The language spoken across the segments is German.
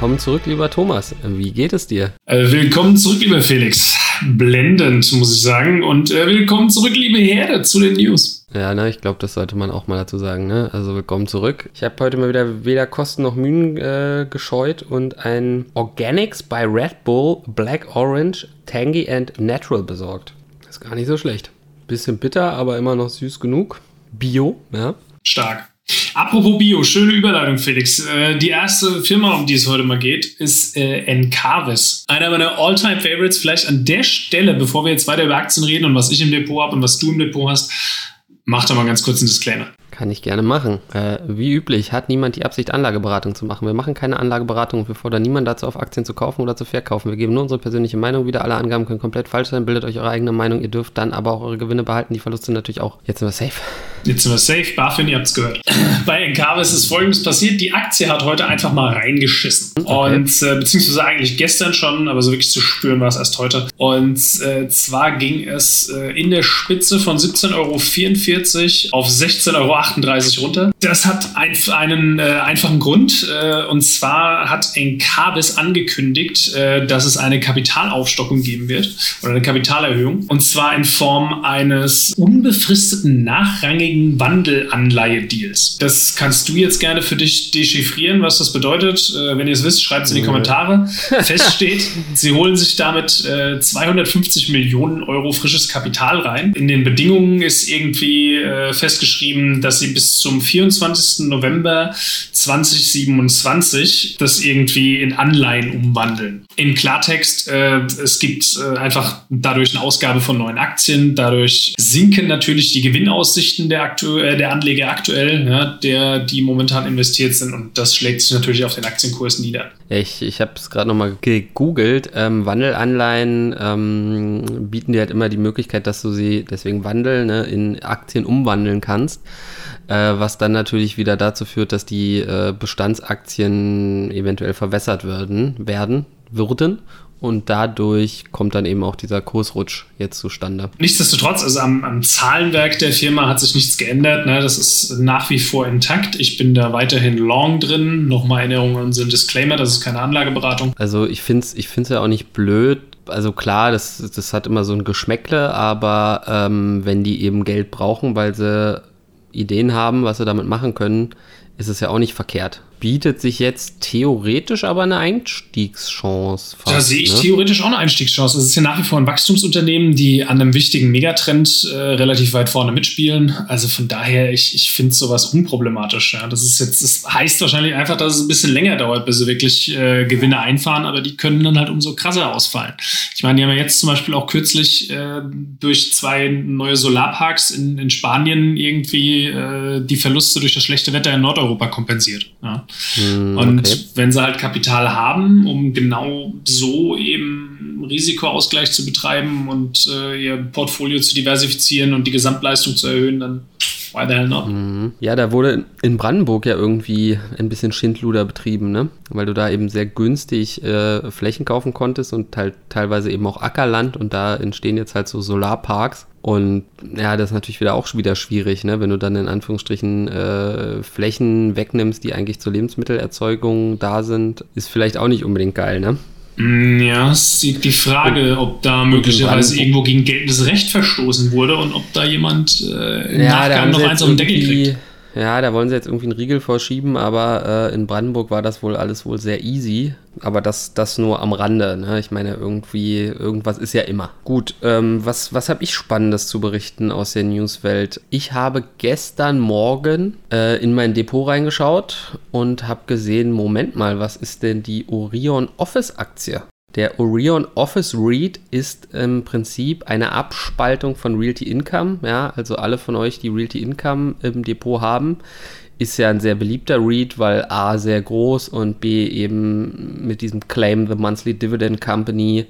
Willkommen zurück, lieber Thomas. Wie geht es dir? Äh, willkommen zurück, lieber Felix. Blendend, muss ich sagen. Und äh, willkommen zurück, liebe Herde, zu den News. Ja, ne, ich glaube, das sollte man auch mal dazu sagen. Ne? Also willkommen zurück. Ich habe heute mal wieder weder Kosten noch Mühen äh, gescheut und ein Organics by Red Bull Black Orange Tangy and Natural besorgt. Ist gar nicht so schlecht. Bisschen bitter, aber immer noch süß genug. Bio, ja. Stark. Apropos Bio, schöne Überleitung, Felix. Äh, die erste Firma, um die es heute mal geht, ist äh, Encarvis. Einer meiner All-Time-Favorites. Vielleicht an der Stelle, bevor wir jetzt weiter über Aktien reden und was ich im Depot habe und was du im Depot hast, mach da mal ganz kurz einen Disclaimer. Kann ich gerne machen. Äh, wie üblich hat niemand die Absicht, Anlageberatung zu machen. Wir machen keine Anlageberatung und wir fordern niemanden dazu auf, Aktien zu kaufen oder zu verkaufen. Wir geben nur unsere persönliche Meinung wieder. Alle Angaben können komplett falsch sein. Bildet euch eure eigene Meinung. Ihr dürft dann aber auch eure Gewinne behalten. Die Verluste natürlich auch. Jetzt sind wir safe. Jetzt sind wir safe. BaFin, ihr habt es gehört. Bei Encarvis ist folgendes passiert. Die Aktie hat heute einfach mal reingeschissen. Okay. Und äh, beziehungsweise eigentlich gestern schon, aber so wirklich zu spüren war es erst heute. Und äh, zwar ging es äh, in der Spitze von 17,44 Euro auf 16,38 Euro runter. Das hat ein, einen äh, einfachen Grund. Äh, und zwar hat Encarvis angekündigt, äh, dass es eine Kapitalaufstockung geben wird oder eine Kapitalerhöhung. Und zwar in Form eines unbefristeten nachrangigen einjährigen Wandelanleihe-Deals. Das kannst du jetzt gerne für dich dechiffrieren, was das bedeutet. Äh, wenn ihr es wisst, schreibt es in die Kommentare. Fest steht, sie holen sich damit äh, 250 Millionen Euro frisches Kapital rein. In den Bedingungen ist irgendwie äh, festgeschrieben, dass sie bis zum 24. November 2027 das irgendwie in Anleihen umwandeln. Im Klartext, äh, es gibt äh, einfach dadurch eine Ausgabe von neuen Aktien, dadurch sinken natürlich die Gewinnaussichten der aktu äh, der Anleger aktuell, ja, der, die momentan investiert sind. Und das schlägt sich natürlich auf den Aktienkurs nieder. Ich, ich habe es gerade nochmal gegoogelt. Ähm, Wandelanleihen ähm, bieten dir halt immer die Möglichkeit, dass du sie, deswegen Wandel, ne, in Aktien umwandeln kannst. Äh, was dann natürlich wieder dazu führt, dass die äh, Bestandsaktien eventuell verwässert werden, werden würden und dadurch kommt dann eben auch dieser Kursrutsch jetzt zustande. Nichtsdestotrotz, also am, am Zahlenwerk der Firma hat sich nichts geändert. Ne? Das ist nach wie vor intakt. Ich bin da weiterhin long drin. Nochmal Erinnerung an unseren Disclaimer, das ist keine Anlageberatung. Also ich finde es ich find's ja auch nicht blöd. Also klar, das, das hat immer so ein Geschmäckle, aber ähm, wenn die eben Geld brauchen, weil sie Ideen haben, was sie damit machen können, ist es ja auch nicht verkehrt bietet sich jetzt theoretisch aber eine Einstiegschance. Fast, da sehe ich ne? theoretisch auch eine Einstiegschance. Es ist ja nach wie vor ein Wachstumsunternehmen, die an einem wichtigen Megatrend äh, relativ weit vorne mitspielen. Also von daher, ich, ich finde sowas unproblematisch. Ja. Das ist jetzt, das heißt wahrscheinlich einfach, dass es ein bisschen länger dauert, bis sie wirklich äh, Gewinne einfahren, aber die können dann halt umso krasser ausfallen. Ich meine, die haben ja jetzt zum Beispiel auch kürzlich äh, durch zwei neue Solarparks in, in Spanien irgendwie äh, die Verluste durch das schlechte Wetter in Nordeuropa kompensiert. Ja. Mm, und okay. wenn sie halt Kapital haben, um genau so eben Risikoausgleich zu betreiben und äh, ihr Portfolio zu diversifizieren und die Gesamtleistung zu erhöhen, dann why the hell not? Mhm. Ja, da wurde in Brandenburg ja irgendwie ein bisschen Schindluder betrieben, ne? Weil du da eben sehr günstig äh, Flächen kaufen konntest und halt teilweise eben auch Ackerland und da entstehen jetzt halt so Solarparks. Und ja, das ist natürlich wieder auch wieder schwierig, ne? wenn du dann in Anführungsstrichen äh, Flächen wegnimmst, die eigentlich zur Lebensmittelerzeugung da sind, ist vielleicht auch nicht unbedingt geil, ne? Mm, ja, es ist die Frage, ob da möglicherweise irgendwo gegen geltendes Recht verstoßen wurde und ob da jemand äh, im ja, Nachgang noch eins auf den Deckel kriegt. Ja, da wollen sie jetzt irgendwie einen Riegel vorschieben, aber äh, in Brandenburg war das wohl alles wohl sehr easy. Aber das, das nur am Rande. Ne? Ich meine, irgendwie, irgendwas ist ja immer. Gut, ähm, was, was habe ich Spannendes zu berichten aus der Newswelt? Ich habe gestern Morgen äh, in mein Depot reingeschaut und habe gesehen, Moment mal, was ist denn die Orion Office Aktie? Der Orion Office REIT ist im Prinzip eine Abspaltung von Realty Income. Ja, also alle von euch, die Realty Income im Depot haben, ist ja ein sehr beliebter REIT, weil A sehr groß und B eben mit diesem Claim The Monthly Dividend Company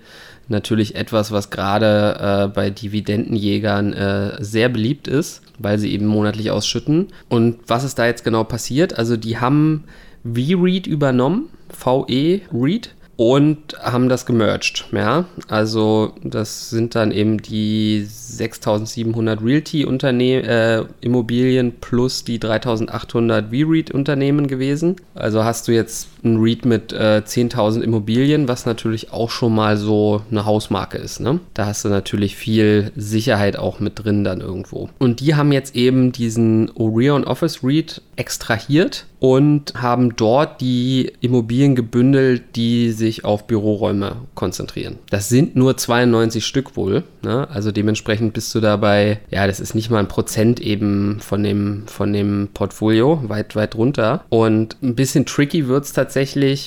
natürlich etwas, was gerade äh, bei Dividendenjägern äh, sehr beliebt ist, weil sie eben monatlich ausschütten. Und was ist da jetzt genau passiert? Also die haben V-REIT übernommen, VE REIT und haben das gemerged. Ja, also das sind dann eben die 6700 Realty-Immobilien äh, plus die 3800 V-REIT-Unternehmen gewesen. Also hast du jetzt ein REIT mit äh, 10.000 Immobilien, was natürlich auch schon mal so eine Hausmarke ist. Ne? Da hast du natürlich viel Sicherheit auch mit drin dann irgendwo. Und die haben jetzt eben diesen Orion Office REIT extrahiert und haben dort die Immobilien gebündelt, die sich auf Büroräume konzentrieren. Das sind nur 92 Stück wohl. Ne? Also dementsprechend bist du dabei, ja, das ist nicht mal ein Prozent eben von dem, von dem Portfolio, weit, weit runter. Und ein bisschen tricky wird es tatsächlich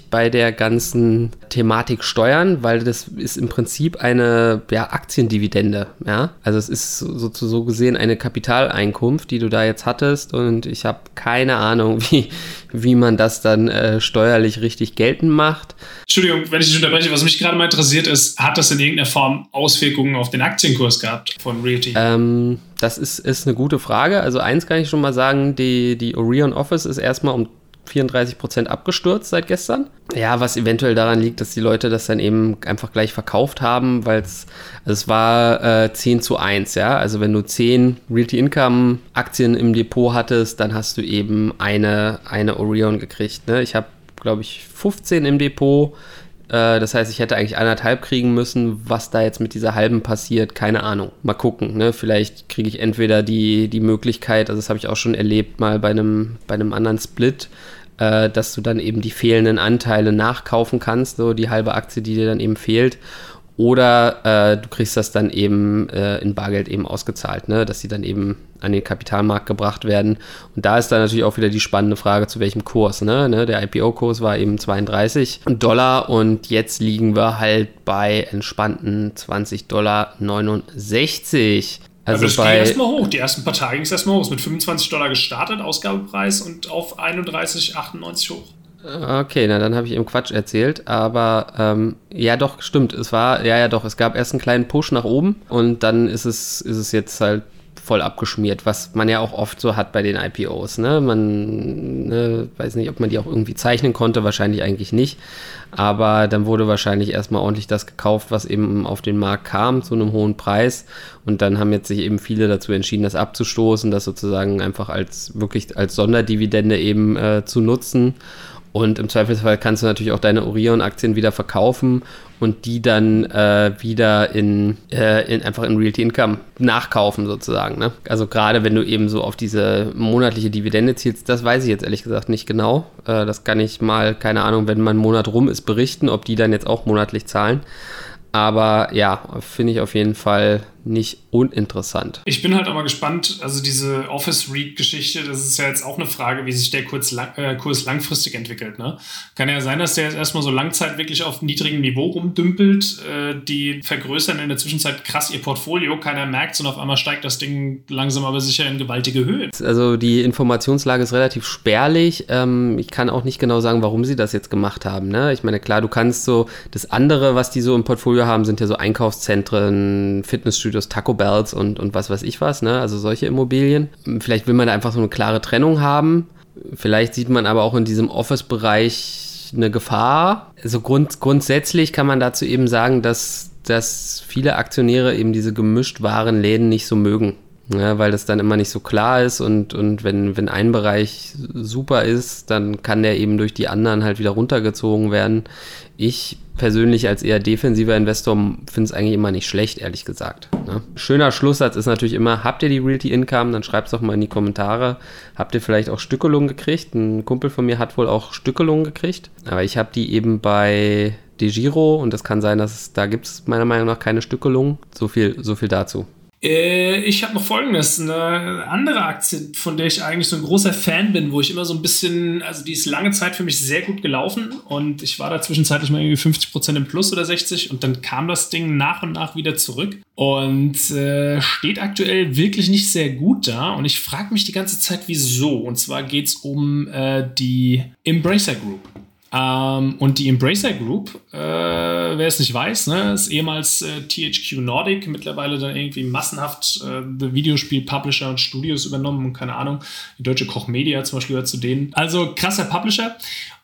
bei der ganzen Thematik Steuern, weil das ist im Prinzip eine ja, Aktiendividende. Ja? Also es ist sozusagen so gesehen eine Kapitaleinkunft, die du da jetzt hattest und ich habe keine Ahnung, wie, wie man das dann äh, steuerlich richtig geltend macht. Entschuldigung, wenn ich dich unterbreche, was mich gerade mal interessiert ist, hat das in irgendeiner Form Auswirkungen auf den Aktienkurs gehabt von Realty? Ähm, das ist, ist eine gute Frage. Also eins kann ich schon mal sagen, die, die Orion Office ist erstmal um 34 Prozent abgestürzt seit gestern. Ja, was eventuell daran liegt, dass die Leute das dann eben einfach gleich verkauft haben, weil es, also es war äh, 10 zu 1, ja. Also wenn du 10 Realty Income Aktien im Depot hattest, dann hast du eben eine, eine Orion gekriegt. Ne? Ich habe, glaube ich, 15 im Depot. Äh, das heißt, ich hätte eigentlich anderthalb kriegen müssen. Was da jetzt mit dieser halben passiert, keine Ahnung. Mal gucken. Ne? Vielleicht kriege ich entweder die, die Möglichkeit, also das habe ich auch schon erlebt, mal bei einem, bei einem anderen Split, äh, dass du dann eben die fehlenden Anteile nachkaufen kannst, so die halbe Aktie, die dir dann eben fehlt. Oder äh, du kriegst das dann eben äh, in Bargeld eben ausgezahlt, ne? dass sie dann eben an den Kapitalmarkt gebracht werden. Und da ist dann natürlich auch wieder die spannende Frage, zu welchem Kurs. Ne? ne der IPO-Kurs war eben 32 Dollar und jetzt liegen wir halt bei entspannten 20 Dollar 69. Also, also bei, ging erstmal hoch. Die ersten paar Tage ging es erstmal hoch. Es ist mit 25 Dollar gestartet, Ausgabepreis und auf 31,98 hoch. Okay, na dann habe ich eben Quatsch erzählt, aber ähm, ja doch, stimmt, es war, ja ja doch, es gab erst einen kleinen Push nach oben und dann ist es, ist es jetzt halt voll abgeschmiert, was man ja auch oft so hat bei den IPOs. Ne? Man ne, weiß nicht, ob man die auch irgendwie zeichnen konnte, wahrscheinlich eigentlich nicht. Aber dann wurde wahrscheinlich erstmal ordentlich das gekauft, was eben auf den Markt kam zu einem hohen Preis. Und dann haben jetzt sich eben viele dazu entschieden, das abzustoßen, das sozusagen einfach als wirklich als Sonderdividende eben äh, zu nutzen. Und im Zweifelsfall kannst du natürlich auch deine Orion-Aktien wieder verkaufen und die dann äh, wieder in, äh, in, einfach in Realty Income nachkaufen sozusagen. Ne? Also gerade wenn du eben so auf diese monatliche Dividende zielst, das weiß ich jetzt ehrlich gesagt nicht genau. Äh, das kann ich mal, keine Ahnung, wenn mein Monat rum ist, berichten, ob die dann jetzt auch monatlich zahlen. Aber ja, finde ich auf jeden Fall nicht uninteressant. Ich bin halt aber gespannt, also diese Office-Read-Geschichte, das ist ja jetzt auch eine Frage, wie sich der Kurs, lang, äh, Kurs langfristig entwickelt. Ne? Kann ja sein, dass der jetzt erstmal so Langzeit wirklich auf niedrigem Niveau rumdümpelt. Äh, die vergrößern in der Zwischenzeit krass ihr Portfolio, keiner merkt es und auf einmal steigt das Ding langsam aber sicher in gewaltige Höhe. Also die Informationslage ist relativ spärlich. Ähm, ich kann auch nicht genau sagen, warum sie das jetzt gemacht haben. Ne? Ich meine, klar, du kannst so, das andere, was die so im Portfolio haben, sind ja so Einkaufszentren, Fitnessstudios, Fitnessstudios, Taco Bells und, und was weiß ich was, ne? Also solche Immobilien. Vielleicht will man da einfach so eine klare Trennung haben. Vielleicht sieht man aber auch in diesem Office-Bereich eine Gefahr. Also grund, grundsätzlich kann man dazu eben sagen, dass, dass viele Aktionäre eben diese gemischt waren Läden nicht so mögen. Ja, weil das dann immer nicht so klar ist und, und wenn, wenn ein Bereich super ist, dann kann der eben durch die anderen halt wieder runtergezogen werden. Ich persönlich als eher defensiver Investor finde es eigentlich immer nicht schlecht, ehrlich gesagt. Ne? Schöner Schlusssatz ist natürlich immer, habt ihr die Realty Income? Dann schreibt es doch mal in die Kommentare. Habt ihr vielleicht auch Stückelungen gekriegt? Ein Kumpel von mir hat wohl auch Stückelungen gekriegt. Aber ich habe die eben bei DeGiro und das kann sein, dass es, da gibt es meiner Meinung nach keine Stückelungen. So viel, so viel dazu. Äh, ich habe noch folgendes: Eine andere Aktie, von der ich eigentlich so ein großer Fan bin, wo ich immer so ein bisschen, also die ist lange Zeit für mich sehr gut gelaufen und ich war da zwischenzeitlich mal irgendwie 50 Prozent im Plus oder 60 und dann kam das Ding nach und nach wieder zurück und äh, steht aktuell wirklich nicht sehr gut da und ich frage mich die ganze Zeit, wieso. Und zwar geht es um äh, die Embracer Group. Ähm, und die Embracer Group, äh, wer es nicht weiß, ne, ist ehemals äh, THQ Nordic, mittlerweile dann irgendwie massenhaft äh, Videospiel-Publisher und Studios übernommen und keine Ahnung, die deutsche Koch Media zum Beispiel gehört zu denen. Also krasser Publisher.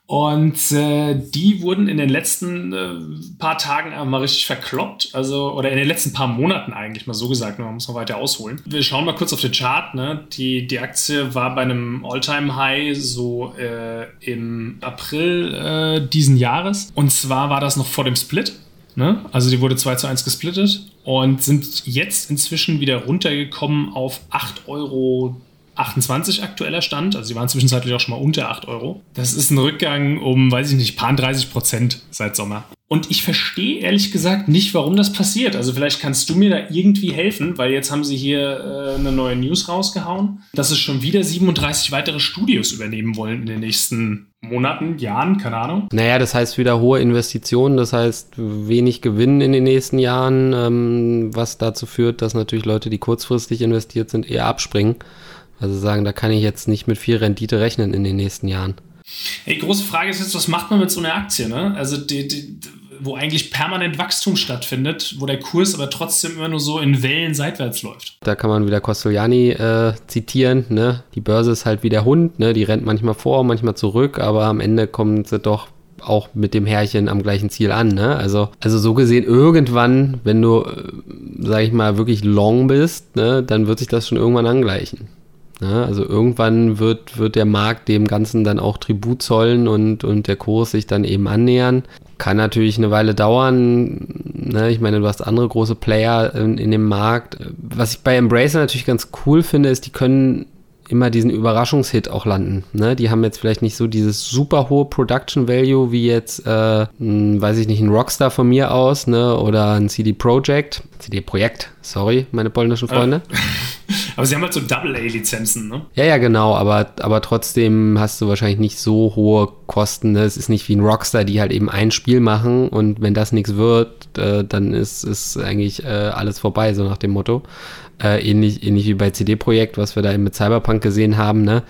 Und äh, die wurden in den letzten äh, paar Tagen mal richtig verkloppt. Also, oder in den letzten paar Monaten eigentlich mal so gesagt. Man muss noch weiter ausholen. Wir schauen mal kurz auf den Chart. Ne? Die, die Aktie war bei einem All-Time-High so äh, im April äh, diesen Jahres. Und zwar war das noch vor dem Split. Ne? Also die wurde 2 zu 1 gesplittet und sind jetzt inzwischen wieder runtergekommen auf 8 Euro 28 aktueller Stand. Also sie waren zwischenzeitlich auch schon mal unter 8 Euro. Das ist ein Rückgang um, weiß ich nicht, paar 30 Prozent seit Sommer. Und ich verstehe ehrlich gesagt nicht, warum das passiert. Also vielleicht kannst du mir da irgendwie helfen, weil jetzt haben sie hier äh, eine neue News rausgehauen, dass es schon wieder 37 weitere Studios übernehmen wollen in den nächsten Monaten, Jahren, keine Ahnung. Naja, das heißt wieder hohe Investitionen, das heißt wenig Gewinn in den nächsten Jahren, ähm, was dazu führt, dass natürlich Leute, die kurzfristig investiert sind, eher abspringen. Also sagen, da kann ich jetzt nicht mit viel Rendite rechnen in den nächsten Jahren. Hey, große Frage ist jetzt, was macht man mit so einer Aktie? Ne? Also die, die, wo eigentlich permanent Wachstum stattfindet, wo der Kurs aber trotzdem immer nur so in Wellen seitwärts läuft. Da kann man wieder Costellani äh, zitieren, ne? Die Börse ist halt wie der Hund, ne? Die rennt manchmal vor, manchmal zurück, aber am Ende kommt sie doch auch mit dem Härchen am gleichen Ziel an, ne? Also, also so gesehen, irgendwann, wenn du, äh, sag ich mal, wirklich long bist, ne, dann wird sich das schon irgendwann angleichen. Ne? Also irgendwann wird, wird der Markt dem Ganzen dann auch Tribut zollen und, und der Kurs sich dann eben annähern. Kann natürlich eine Weile dauern. Ne? Ich meine, du hast andere große Player in, in dem Markt. Was ich bei Embracer natürlich ganz cool finde, ist, die können immer diesen Überraschungshit auch landen. Ne? Die haben jetzt vielleicht nicht so dieses super hohe Production Value wie jetzt, äh, ein, weiß ich nicht, ein Rockstar von mir aus, ne? Oder ein CD Projekt. CD Projekt, sorry, meine polnischen Freunde. aber sie haben halt so Double-A-Lizenzen, ne? Ja, ja, genau, aber, aber trotzdem hast du wahrscheinlich nicht so hohe Kosten. Ne? Es ist nicht wie ein Rockstar, die halt eben ein Spiel machen und wenn das nichts wird, äh, dann ist, ist eigentlich äh, alles vorbei, so nach dem Motto. Äh, ähnlich, ähnlich wie bei CD-Projekt, was wir da eben mit Cyberpunk gesehen haben, ne?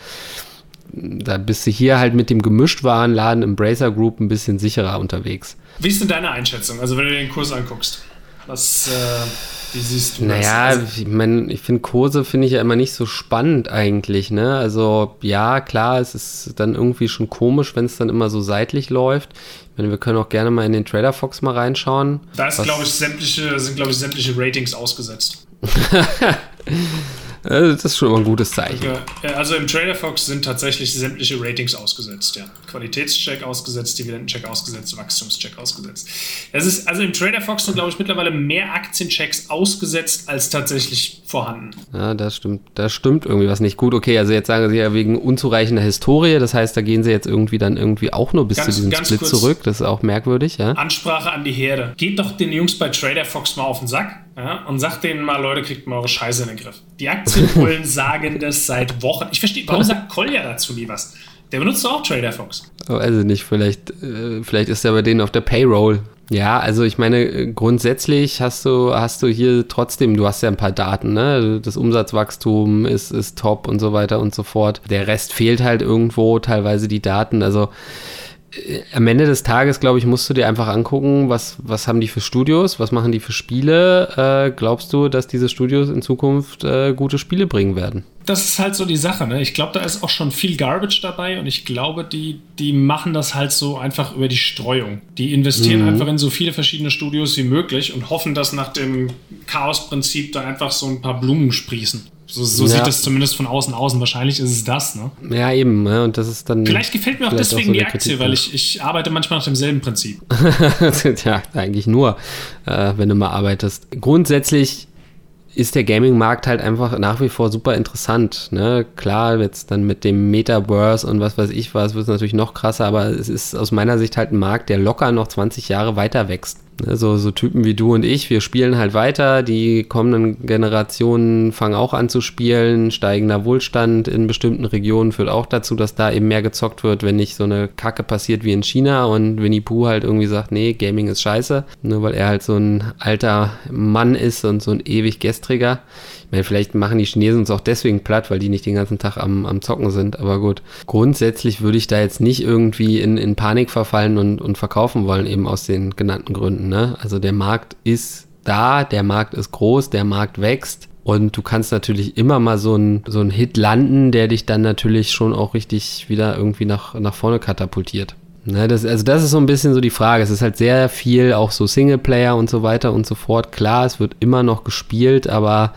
Da bist du hier halt mit dem Gemischtwarenladen Embracer Group ein bisschen sicherer unterwegs. Wie ist denn deine Einschätzung? Also wenn du den Kurs anguckst, was, äh, wie siehst du naja, das? Naja, ich meine, ich finde Kurse finde ich ja immer nicht so spannend eigentlich, ne? Also ja, klar, es ist dann irgendwie schon komisch, wenn es dann immer so seitlich läuft. Ich meine, wir können auch gerne mal in den Trader Fox mal reinschauen. Da ist, glaube ich, sämtliche, sind, glaube ich, sämtliche Ratings ausgesetzt. das ist schon mal ein gutes Zeichen. Also im Trader Fox sind tatsächlich sämtliche Ratings ausgesetzt, ja. Qualitätscheck ausgesetzt, Dividendencheck ausgesetzt, Wachstumscheck ausgesetzt. Es ist, also im Trader Fox sind, glaube ich, mittlerweile mehr Aktienchecks ausgesetzt als tatsächlich vorhanden. Ja, das stimmt. Da stimmt irgendwie was nicht gut. Okay, also jetzt sagen Sie ja wegen unzureichender Historie, das heißt, da gehen Sie jetzt irgendwie dann irgendwie auch nur bis ganz, zu diesem Split zurück. Das ist auch merkwürdig, ja. Ansprache an die Herde. Geht doch den Jungs bei Trader Fox mal auf den Sack ja, und sagt denen mal, Leute, kriegt mal eure Scheiße in den Griff. Die Aktienbullen sagen das seit Wochen. Ich verstehe, warum sagt Kolja dazu nie was? Der benutzt auch Trader Fox. Also nicht, vielleicht, äh, vielleicht ist er bei denen auf der Payroll. Ja, also ich meine, grundsätzlich hast du, hast du hier trotzdem, du hast ja ein paar Daten, ne? Das Umsatzwachstum ist, ist top und so weiter und so fort. Der Rest fehlt halt irgendwo, teilweise die Daten. Also am Ende des Tages, glaube ich, musst du dir einfach angucken, was, was haben die für Studios, was machen die für Spiele. Äh, glaubst du, dass diese Studios in Zukunft äh, gute Spiele bringen werden? Das ist halt so die Sache. Ne? Ich glaube, da ist auch schon viel Garbage dabei und ich glaube, die, die machen das halt so einfach über die Streuung. Die investieren mhm. einfach in so viele verschiedene Studios wie möglich und hoffen, dass nach dem Chaos-Prinzip da einfach so ein paar Blumen sprießen. So, so ja. sieht das zumindest von außen aus. Und wahrscheinlich ist es das, ne? Ja, eben. Ne? Und das ist dann. Vielleicht gefällt mir auch deswegen auch so die Aktie, weil ich, ich arbeite manchmal nach demselben Prinzip. ja, eigentlich nur, äh, wenn du mal arbeitest. Grundsätzlich ist der Gaming-Markt halt einfach nach wie vor super interessant. Ne? Klar, jetzt dann mit dem Metaverse und was weiß ich was, wird es natürlich noch krasser, aber es ist aus meiner Sicht halt ein Markt, der locker noch 20 Jahre weiter wächst. Ne, so, so Typen wie du und ich, wir spielen halt weiter. Die kommenden Generationen fangen auch an zu spielen. Steigender Wohlstand in bestimmten Regionen führt auch dazu, dass da eben mehr gezockt wird, wenn nicht so eine Kacke passiert wie in China und Winnie Pooh halt irgendwie sagt, nee, Gaming ist scheiße. Nur weil er halt so ein alter Mann ist und so ein ewig gestriger. Meine, vielleicht machen die Chinesen uns auch deswegen platt, weil die nicht den ganzen Tag am, am Zocken sind. Aber gut, grundsätzlich würde ich da jetzt nicht irgendwie in, in Panik verfallen und, und verkaufen wollen, eben aus den genannten Gründen. Ne? Also der Markt ist da, der Markt ist groß, der Markt wächst. Und du kannst natürlich immer mal so einen so Hit landen, der dich dann natürlich schon auch richtig wieder irgendwie nach, nach vorne katapultiert. Ne, das, also das ist so ein bisschen so die Frage. Es ist halt sehr viel auch so Singleplayer und so weiter und so fort. Klar, es wird immer noch gespielt, aber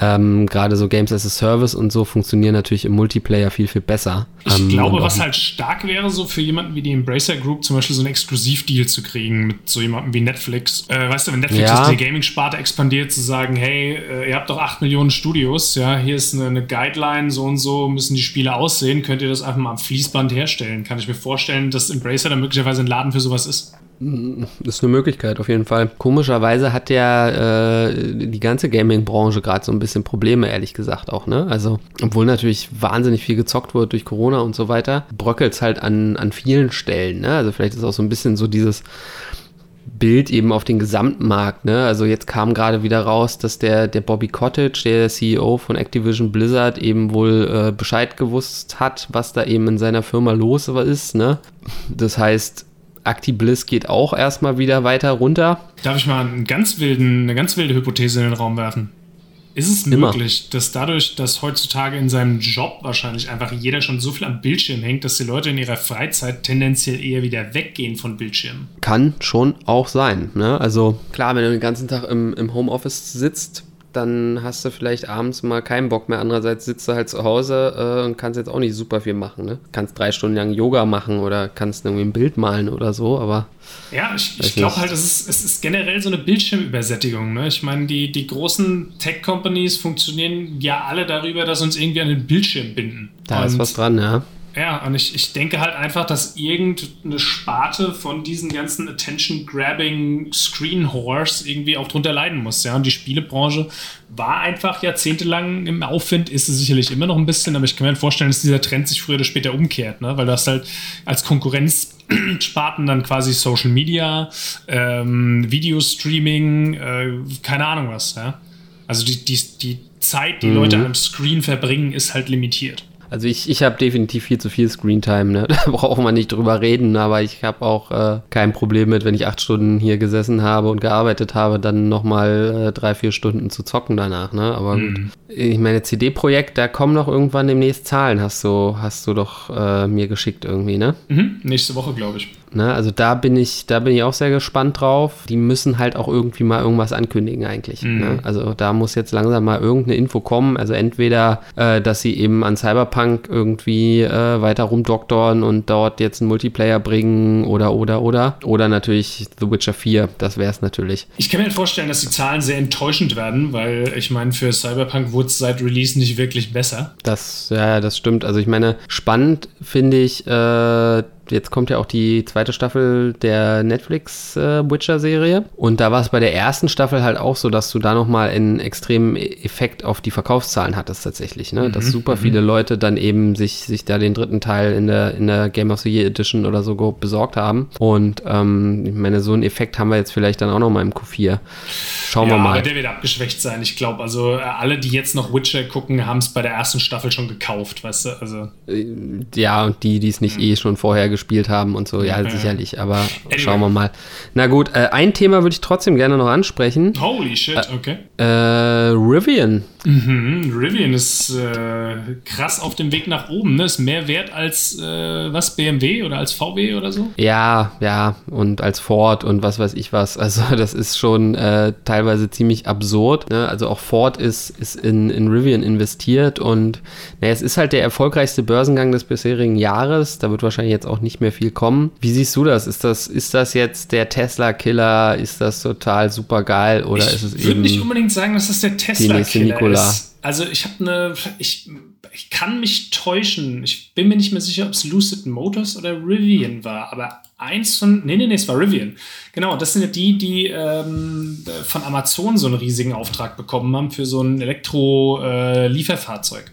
ähm, Gerade so Games as a Service und so funktionieren natürlich im Multiplayer viel, viel besser. Ich ähm, glaube, was halt stark wäre, so für jemanden wie die Embracer Group zum Beispiel so einen Exklusivdeal zu kriegen mit so jemandem wie Netflix. Äh, weißt du, wenn Netflix ja. die Gaming-Sparte expandiert, zu sagen, hey, äh, ihr habt doch 8 Millionen Studios, ja, hier ist eine, eine, Guideline, so und so müssen die Spiele aussehen, könnt ihr das einfach mal am Fließband herstellen. Kann ich mir vorstellen, dass Embracer dann möglicherweise ein Laden für sowas ist? Das ist eine Möglichkeit, auf jeden Fall. Komischerweise hat ja äh, die ganze Gaming-Branche gerade so ein bisschen Probleme, ehrlich gesagt auch, ne? Also, obwohl natürlich wahnsinnig viel gezockt wird durch Corona und so weiter, bröckelt es halt an, an vielen Stellen, ne? Also vielleicht ist auch so ein bisschen so dieses Bild eben auf den Gesamtmarkt, ne? Also jetzt kam gerade wieder raus, dass der, der Bobby Cottage, der CEO von Activision Blizzard, eben wohl äh, Bescheid gewusst hat, was da eben in seiner Firma los ist, ne? Das heißt, ActiBliss geht auch erstmal wieder weiter runter. Darf ich mal einen ganz wilden, eine ganz wilde Hypothese in den Raum werfen? Ist es Immer. möglich, dass dadurch, dass heutzutage in seinem Job wahrscheinlich einfach jeder schon so viel am Bildschirm hängt, dass die Leute in ihrer Freizeit tendenziell eher wieder weggehen von Bildschirmen? Kann schon auch sein. Ne? Also klar, wenn du den ganzen Tag im, im Homeoffice sitzt, dann hast du vielleicht abends mal keinen Bock mehr. Andererseits sitzt du halt zu Hause äh, und kannst jetzt auch nicht super viel machen. Ne? Kannst drei Stunden lang Yoga machen oder kannst irgendwie ein Bild malen oder so, aber. Ja, ich, ich glaube halt, es ist, es ist generell so eine Bildschirmübersättigung. Ne? Ich meine, die, die großen Tech-Companies funktionieren ja alle darüber, dass uns irgendwie an den Bildschirm binden. Da und ist was dran, ja. Ja, und ich, ich denke halt einfach, dass irgendeine Sparte von diesen ganzen Attention-Grabbing Screen Horse irgendwie auch drunter leiden muss. Ja, und die Spielebranche war einfach jahrzehntelang im Aufwind, ist es sicherlich immer noch ein bisschen, aber ich kann mir vorstellen, dass dieser Trend sich früher oder später umkehrt, ne? weil du hast halt als Konkurrenzsparten dann quasi Social Media, ähm, Videostreaming, äh, keine Ahnung was. Ja? Also die, die, die Zeit, die mhm. Leute an einem Screen verbringen, ist halt limitiert. Also ich, ich habe definitiv viel zu viel Screentime, ne? Da braucht man nicht drüber reden, aber ich habe auch äh, kein Problem mit, wenn ich acht Stunden hier gesessen habe und gearbeitet habe, dann nochmal äh, drei, vier Stunden zu zocken danach, ne? Aber mhm. gut. Ich meine, CD-Projekt, da kommen noch irgendwann demnächst Zahlen, hast du, hast du doch äh, mir geschickt irgendwie, ne? Mhm. Nächste Woche, glaube ich. Ne, also da bin ich, da bin ich auch sehr gespannt drauf. Die müssen halt auch irgendwie mal irgendwas ankündigen eigentlich. Mhm. Ne? Also da muss jetzt langsam mal irgendeine Info kommen. Also entweder, äh, dass sie eben an Cyberpunk irgendwie äh, weiter rumdoktoren und dort jetzt einen Multiplayer bringen oder oder oder. Oder natürlich The Witcher 4, das wäre es natürlich. Ich kann mir vorstellen, dass die Zahlen sehr enttäuschend werden, weil ich meine, für Cyberpunk wurde es seit Release nicht wirklich besser. Das, ja, das stimmt. Also ich meine, spannend finde ich äh, jetzt kommt ja auch die zweite Staffel der Netflix äh, Witcher-Serie. Und da war es bei der ersten Staffel halt auch so, dass du da nochmal einen extremen e-, Effekt auf die Verkaufszahlen hattest tatsächlich. Ne? Mhm, dass super mhm. viele Leute dann eben sich, sich da den dritten Teil in der, in der Game of the Year Edition oder so besorgt haben. Und ähm, ich meine, so einen Effekt haben wir jetzt vielleicht dann auch nochmal im Q4. Schauen ja, wir mal. Aber der wird abgeschwächt sein. Ich glaube, also äh, alle, die jetzt noch Witcher gucken, haben es bei der ersten Staffel schon gekauft, weißt du? Also. Äh, ja, und die, die es nicht mhm. eh schon vorher gespielt haben und so, ja, ja sicherlich, aber anyway. schauen wir mal. Na gut, äh, ein Thema würde ich trotzdem gerne noch ansprechen. Holy shit, okay. Äh, Rivian. Mhm, Rivian ist äh, krass auf dem Weg nach oben, ne? Ist mehr wert als äh, was, BMW oder als VW oder so? Ja, ja, und als Ford und was weiß ich was. Also das ist schon äh, teilweise ziemlich absurd. Ne? Also auch Ford ist, ist in, in Rivian investiert und naja, es ist halt der erfolgreichste Börsengang des bisherigen Jahres. Da wird wahrscheinlich jetzt auch nicht mehr viel kommen. Wie siehst du das? Ist das, ist das jetzt der Tesla-Killer? Ist das total super geil oder ich ist es eben. Ich würde nicht unbedingt sagen, dass das der Tesla-Killer ist. Also ich habe eine. Ich, ich kann mich täuschen. Ich bin mir nicht mehr sicher, ob es Lucid Motors oder Rivian war, aber eins von. Nee, nee, nee, es war Rivian. Genau, das sind ja die, die ähm, von Amazon so einen riesigen Auftrag bekommen haben für so ein Elektro-Lieferfahrzeug. Äh,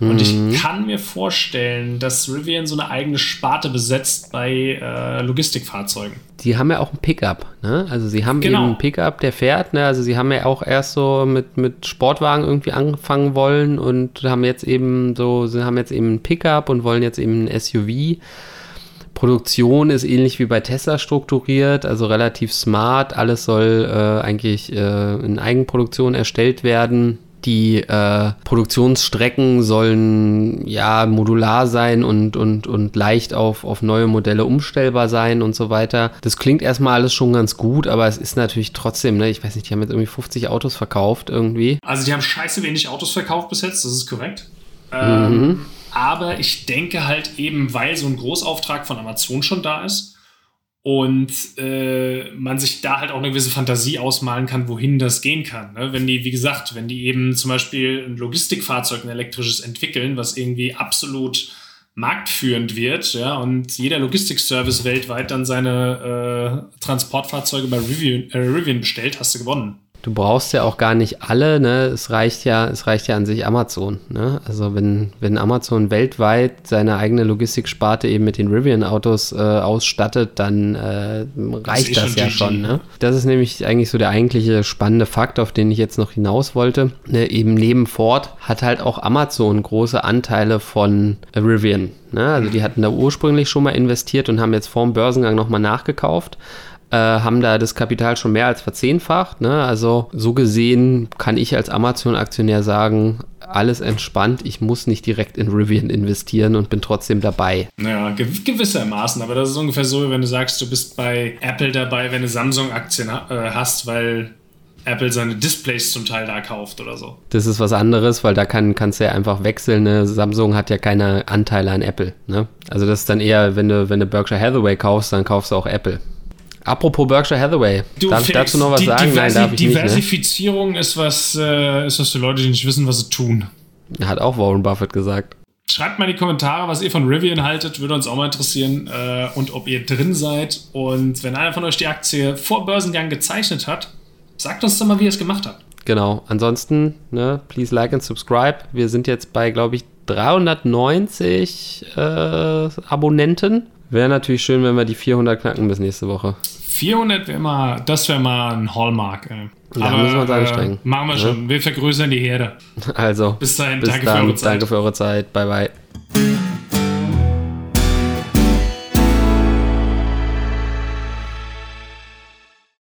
und ich mhm. kann mir vorstellen, dass Rivian so eine eigene Sparte besetzt bei äh, Logistikfahrzeugen. Die haben ja auch ein Pickup, ne? Also sie haben genau. eben einen Pickup, der fährt, ne? Also sie haben ja auch erst so mit, mit Sportwagen irgendwie anfangen wollen und haben jetzt eben so, sie haben jetzt eben ein Pickup und wollen jetzt eben ein SUV. Produktion ist ähnlich wie bei Tesla strukturiert, also relativ smart. Alles soll äh, eigentlich äh, in Eigenproduktion erstellt werden Die äh, Produktionsstrecken sollen ja modular sein und, und, und leicht auf, auf neue Modelle umstellbar sein und so weiter. Das klingt erstmal alles schon ganz gut, aber es ist natürlich trotzdem, ne, ich weiß nicht, die haben jetzt irgendwie 50 Autos verkauft irgendwie. Also die haben scheiße wenig Autos verkauft bis jetzt, das ist korrekt. Ähm, mhm. Aber ich denke halt eben, weil so ein Großauftrag von Amazon schon da ist, und äh, man sich da halt auch eine gewisse Fantasie ausmalen kann, wohin das gehen kann. Ne? Wenn die, wie gesagt, wenn die eben zum Beispiel ein Logistikfahrzeug, ein elektrisches entwickeln, was irgendwie absolut marktführend wird, ja, und jeder Logistikservice weltweit dann seine äh, Transportfahrzeuge bei Rivian, äh, Rivian bestellt, hast du gewonnen. Du brauchst ja auch gar nicht alle, ne? Es reicht ja, es reicht ja an sich Amazon, ne? Also wenn, wenn Amazon weltweit seine eigene Logistiksparte eben mit den Rivian-Autos äh, ausstattet, dann äh, reicht das, das ja schon, ne? Das ist nämlich eigentlich so der eigentliche spannende Fakt, auf den ich jetzt noch hinaus wollte. Ne? Eben neben Ford hat halt auch Amazon große Anteile von Rivian. Ne? Also die hatten da ursprünglich schon mal investiert und haben jetzt vorm Börsengang nochmal nachgekauft äh, haben da das Kapital schon mehr als verzehnfacht. Ne? Also so gesehen kann ich als Amazon-Aktionär sagen, alles entspannt, ich muss nicht direkt in Rivian investieren und bin trotzdem dabei. Naja, gewissermaßen, aber das ist ungefähr so, wie wenn du sagst, du bist bei Apple dabei, wenn du Samsung-Aktien äh, hast, weil Apple seine Displays zum Teil da kauft oder so. Das ist was anderes, weil da kann, kannst du ja einfach wechseln. Ne? Samsung hat ja keine Anteile an Apple. Ne? Also das ist dann eher, wenn du, wenn du Berkshire Hathaway kaufst, dann kaufst du auch Apple. Apropos Berkshire Hathaway. Du, darf ich dazu noch was sagen? Diversi Nein, darf ich Diversifizierung nicht, ne? ist, was, äh, ist was für Leute, die nicht wissen, was sie tun. Hat auch Warren Buffett gesagt. Schreibt mal in die Kommentare, was ihr von Rivian haltet, würde uns auch mal interessieren. Äh, und ob ihr drin seid. Und wenn einer von euch die Aktie vor Börsengang gezeichnet hat, sagt uns doch mal, wie ihr es gemacht habt. Genau. Ansonsten, ne, please like and subscribe. Wir sind jetzt bei, glaube ich, 390 äh, Abonnenten. Wäre natürlich schön, wenn wir die 400 knacken bis nächste Woche. 400 wäre mal, das wäre mal ein Hallmark. Ey. Da Aber, müssen wir uns anstrengen. Äh, machen wir schon. Ja? Wir vergrößern die Herde. Also. Bis dahin. Bis danke dann, für eure Zeit. Danke für eure Zeit. Bye, bye.